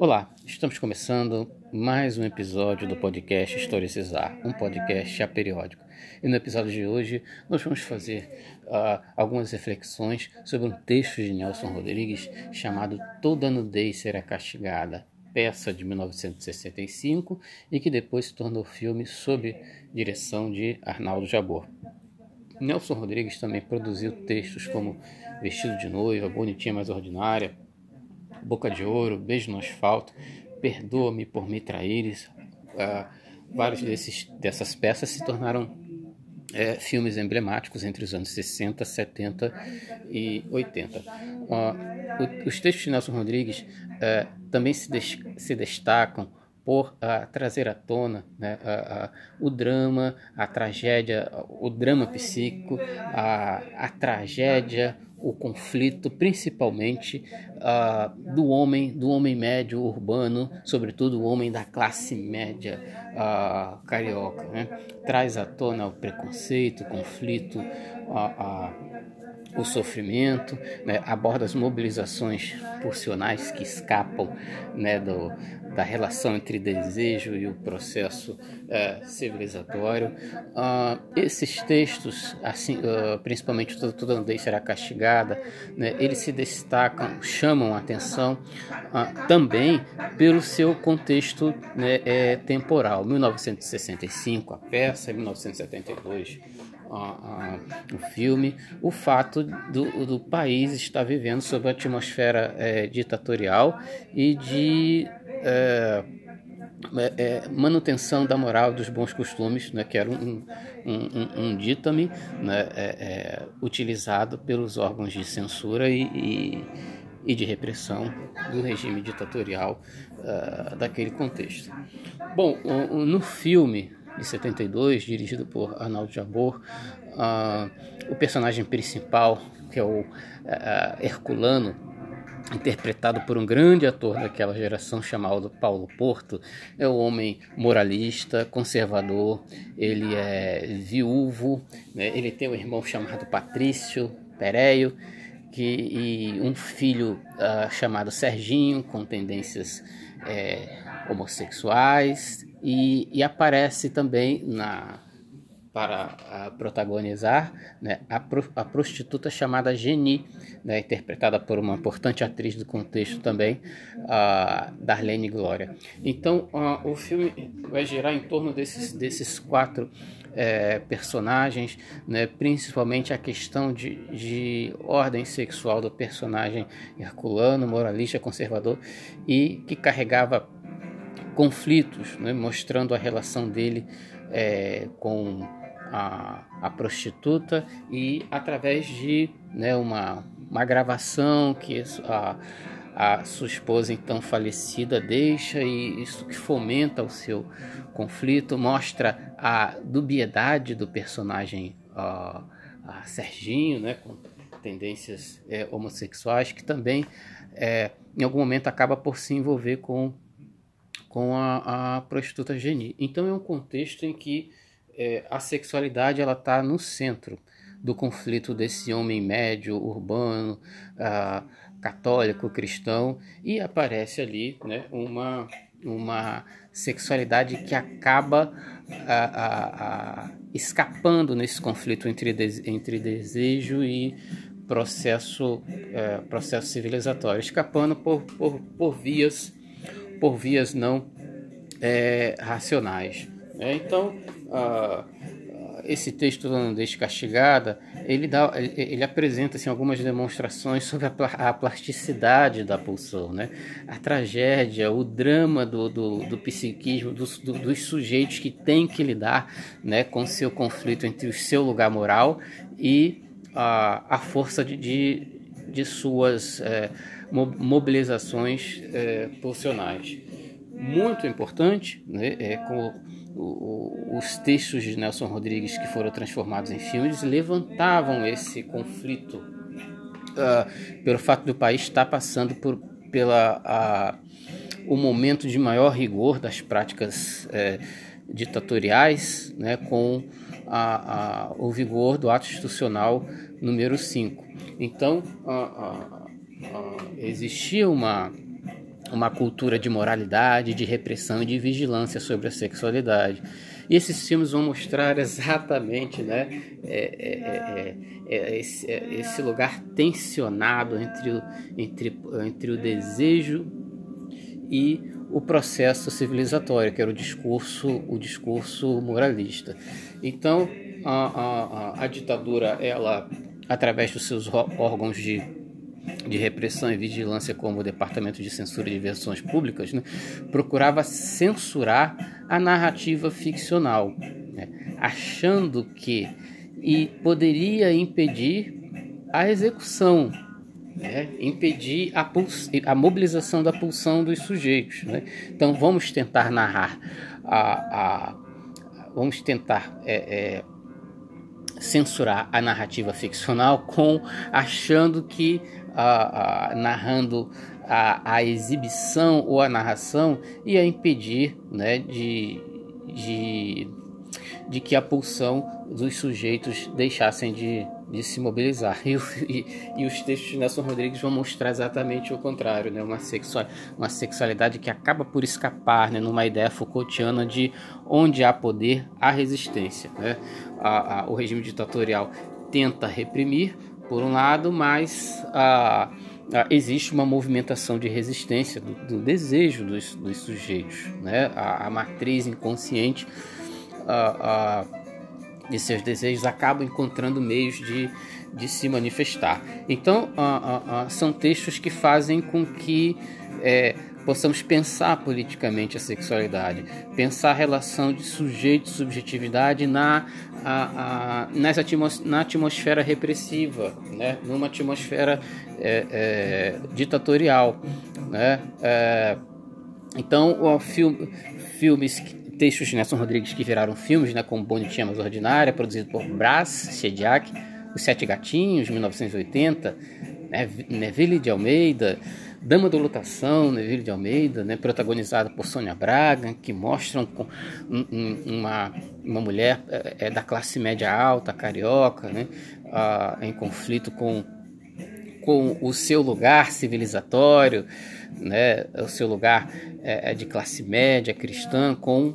Olá, estamos começando mais um episódio do podcast Historicizar, um podcast aperiódico. E no episódio de hoje nós vamos fazer uh, algumas reflexões sobre um texto de Nelson Rodrigues chamado Toda Nudez Será Castigada, peça de 1965 e que depois se tornou filme sob direção de Arnaldo Jabor. Nelson Rodrigues também produziu textos como Vestido de Noiva, Bonitinha Mais Ordinária, Boca de Ouro, Beijo no Asfalto, Perdoa-me por me traíres. Uh, vários desses, dessas peças se tornaram é, filmes emblemáticos entre os anos 60, 70 e 80. Uh, o, os textos de Nelson Rodrigues uh, também se, des, se destacam por trazer à tona né, o drama, a tragédia, o drama psíquico, a, a tragédia, o conflito, principalmente do homem, do homem médio urbano, sobretudo o homem da classe média carioca. Né? Traz à tona o preconceito, o conflito, uh, o sofrimento, né? aborda as mobilizações pulsionais que escapam né, do, da relação entre desejo e o processo uh, civilizatório. Uh, esses textos, assim, uh, principalmente Toda, Nudez Será Castigada, né, eles se destacam, chamam a atenção também pelo seu contexto né, é, temporal. 1965, a peça, 1972 o filme, o fato do, do país estar vivendo sob a atmosfera é, ditatorial e de é, é, é, manutenção da moral dos bons costumes, né, que era um, um, um, um ditame né, é, é, utilizado pelos órgãos de censura e, e, e de repressão do regime ditatorial uh, daquele contexto. Bom, no filme de 72, dirigido por Arnaldo Jabor, uh, o personagem principal, que é o uh, Herculano, interpretado por um grande ator daquela geração chamado Paulo Porto, é um homem moralista, conservador, ele é viúvo, né? ele tem um irmão chamado Patrício Pereio, que, e um filho uh, chamado Serginho, com tendências é, homossexuais, e, e, aparece também na para a protagonizar né, a, pro, a, prostituta chamada Geni, né, interpretada por uma importante atriz do contexto também, a Darlene Glória. Então, o filme vai girar em torno desses, desses quatro é, personagens, né, principalmente a questão de, de ordem sexual do personagem herculano, moralista, conservador, e que carregava conflitos, né, mostrando a relação dele é, com a, a prostituta e através de né, uma, uma gravação que a, a sua esposa então falecida deixa e isso que fomenta o seu conflito mostra a dubiedade do personagem Serginho, né, com tendências é, homossexuais que também é, em algum momento acaba por se envolver com com a, a prostituta Geni. Então é um contexto em que é, a sexualidade ela está no centro do conflito desse homem médio, urbano, ah, católico, cristão, e aparece ali né, uma, uma sexualidade que acaba escapando nesse conflito entre, entre desejo e processo, é, processo civilizatório, escapando por, por, por vias por vias não é, racionais. Né? Então, esse texto Deixe Castigada, ele, dá, ele, ele apresenta assim, algumas demonstrações sobre a, a, plasticidade da pulsão, né? a tragédia, o drama do, do, do psiquismo dos, do, dos sujeitos que têm que lidar né, com seu conflito entre o seu lugar moral e a, a força de, de, de suas é, mobilizações é. Muito importante, né, é, com os textos de Nelson Rodrigues que foram transformados em filmes levantavam esse conflito uh, pelo fato do país estar passando por pela o momento de maior rigor das práticas uh, ditatoriais, né, com a, a, o vigor do ato institucional número 5. Então, existia uma uma cultura de moralidade, de repressão e de vigilância sobre a sexualidade. E esses filmes vão mostrar exatamente né, é, é, é, esse, esse, lugar tensionado entre o, entre, entre o desejo e o processo civilizatório, que era o discurso, o discurso moralista. Então, a, a, a ditadura, ela, através dos seus órgãos de de repressão e vigilância como o Departamento de Censura de Versões Públicas, né, procurava censurar a narrativa ficcional, né, achando que e poderia impedir a execução, né, impedir a, a, mobilização da pulsão dos sujeitos. Né. Então vamos tentar narrar a, a vamos tentar é, é, censurar a narrativa ficcional com achando que a, a, narrando a, a, exibição ou a narração ia impedir né, de, de, de que a pulsão dos sujeitos deixassem de, de se mobilizar. E, e, e, os textos de Nelson Rodrigues vão mostrar exatamente o contrário, né? uma, sexual, uma sexualidade que acaba por escapar né? numa ideia Foucaultiana de onde há poder, há resistência. Né? A, a, o regime ditatorial tenta reprimir, por um lado, mas a, a, existe uma movimentação de resistência do, do desejo dos, dos, sujeitos, né? a, a matriz inconsciente de seus desejos acaba encontrando meios de, de se manifestar. Então, são textos que fazem com que é, possamos pensar politicamente a sexualidade, pensar a relação de sujeito e subjetividade na, a, a, atmos, na atmosfera repressiva, né? numa atmosfera é, é, ditatorial. Né? É, então, o filme, filmes, textos de Nelson Rodrigues que viraram filmes, né, como Bonitinha Mais Ordinária, produzido por Brás Chediak, Os Sete Gatinhos, 1980, né, Neville de Almeida, Dama da Lutação, Neville de Almeida, né, protagonizada por Sônia Braga, que mostram uma, uma mulher é, é, da classe média alta, carioca, né, em conflito com, com o seu lugar civilizatório, né, o seu lugar é de classe média cristã, com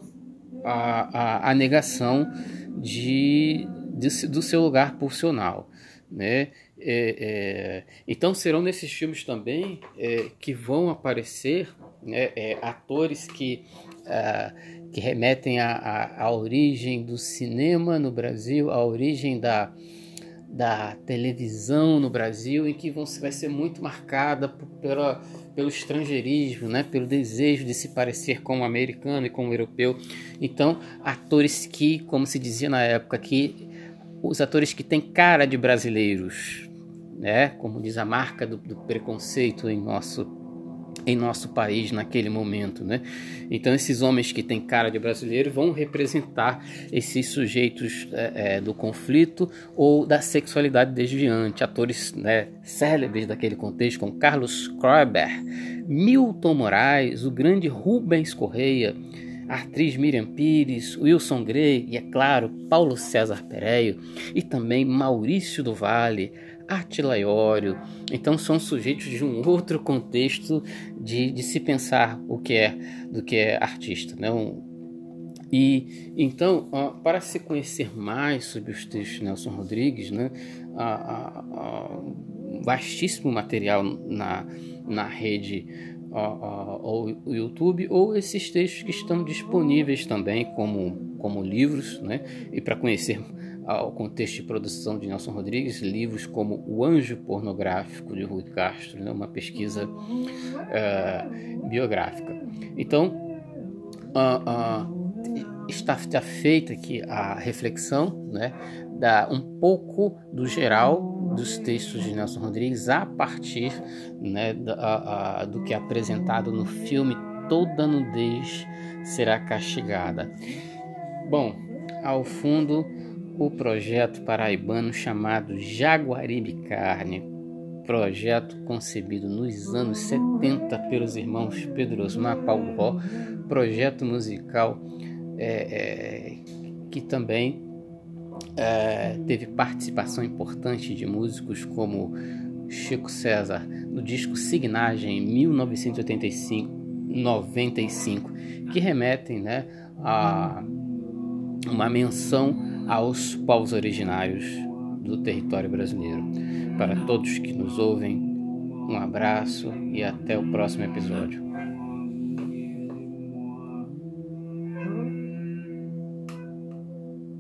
a, a, a negação de, de, do seu lugar pulsional. Né? É, é, então serão nesses filmes também é, que vão aparecer né, é, atores que, que remetem à, origem do cinema no Brasil, à origem da, da televisão no Brasil, em que vão, vai ser muito marcada pela, pelo estrangeirismo, né, pelo desejo de se parecer com o americano e com o europeu. Então, atores que, como se dizia na época, que os atores que têm cara de brasileiros, né? Como diz a marca do, do preconceito em nosso em nosso país naquele momento, né? Então esses homens que têm cara de brasileiro vão representar esses sujeitos é, é, do conflito ou da sexualidade desviante, atores né, célebres daquele contexto, como Carlos Kroeber, Milton Moraes, o grande Rubens Correia, a atriz Miriam Pires, Wilson Grey e, é claro, Paulo César Pereio e também Maurício do Vale, Attila Iório. Então são sujeitos de um outro contexto de, de se pensar o que é do que é artista, né? Um, e então, para se conhecer mais sobre os textos de Nelson Rodrigues, né, vastíssimo material na, na rede ao YouTube ou esses textos que estão disponíveis também como, como livros, né, e para conhecer ao contexto de produção de Nelson Rodrigues, livros como O Anjo Pornográfico de Rui Castro, né, uma pesquisa uh, biográfica. Então, uh, uh, está, está feita aqui a reflexão né, da um pouco do geral dos textos de Nelson Rodrigues a partir né, da, do que é apresentado no filme Toda Nudez Será Castigada. Bom, ao fundo o projeto paraibano chamado Jaguaribe Carne, projeto concebido nos anos 70 pelos irmãos Pedro Osmar Paulo Ró, projeto musical é, é, que também é, teve participação importante de músicos como Chico César no disco Signagem em 1985, 95, que remetem né, a uma menção aos povos originários do território brasileiro. Para todos que nos ouvem, um abraço e até o próximo episódio.